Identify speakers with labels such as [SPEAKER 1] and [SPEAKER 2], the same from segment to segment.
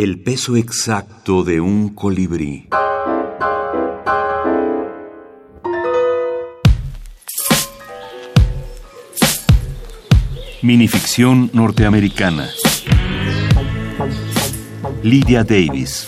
[SPEAKER 1] El peso exacto de un colibrí. Minificción norteamericana. Lydia Davis.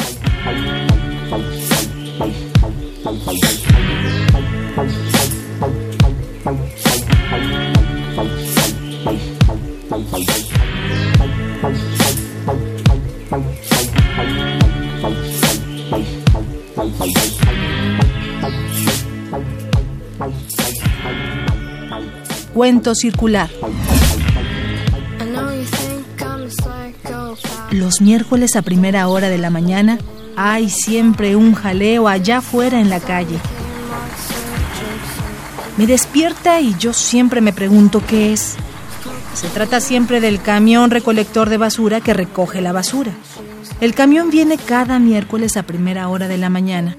[SPEAKER 2] Cuento circular. Los miércoles a primera hora de la mañana hay siempre un jaleo allá afuera en la calle. Me despierta y yo siempre me pregunto qué es. Se trata siempre del camión recolector de basura que recoge la basura. El camión viene cada miércoles a primera hora de la mañana.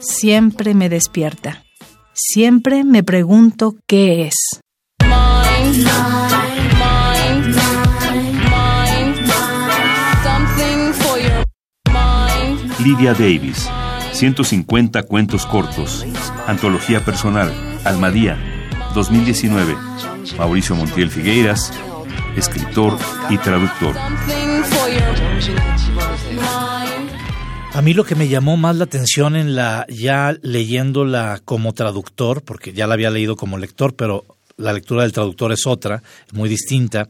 [SPEAKER 2] Siempre me despierta. Siempre me pregunto qué es.
[SPEAKER 1] Lydia Davis, 150 cuentos cortos, antología personal, Almadía, 2019, Mauricio Montiel Figueiras, escritor y traductor.
[SPEAKER 3] A mí lo que me llamó más la atención en la ya leyéndola como traductor, porque ya la había leído como lector, pero la lectura del traductor es otra, muy distinta,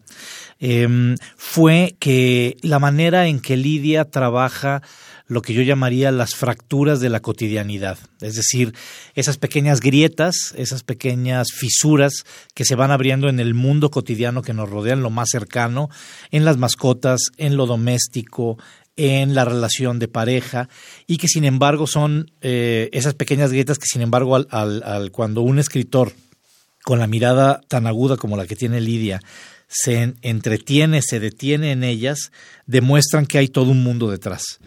[SPEAKER 3] em, fue que la manera en que Lidia trabaja lo que yo llamaría las fracturas de la cotidianidad, es decir, esas pequeñas grietas, esas pequeñas fisuras que se van abriendo en el mundo cotidiano que nos rodea, en lo más cercano, en las mascotas, en lo doméstico, en la relación de pareja y que sin embargo son eh, esas pequeñas grietas que sin embargo al, al, cuando un escritor con la mirada tan aguda como la que tiene Lidia se entretiene, se detiene en ellas, demuestran que hay todo un mundo detrás.